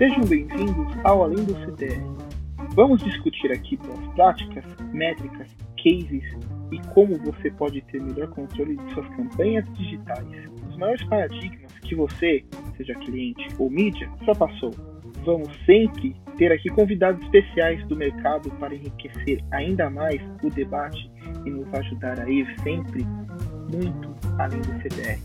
Sejam bem-vindos ao Além do CDR. Vamos discutir aqui boas práticas, métricas, cases e como você pode ter melhor controle de suas campanhas digitais. Os maiores paradigmas que você, seja cliente ou mídia, já passou. Vamos sempre ter aqui convidados especiais do mercado para enriquecer ainda mais o debate e nos ajudar a ir sempre muito além do CDR.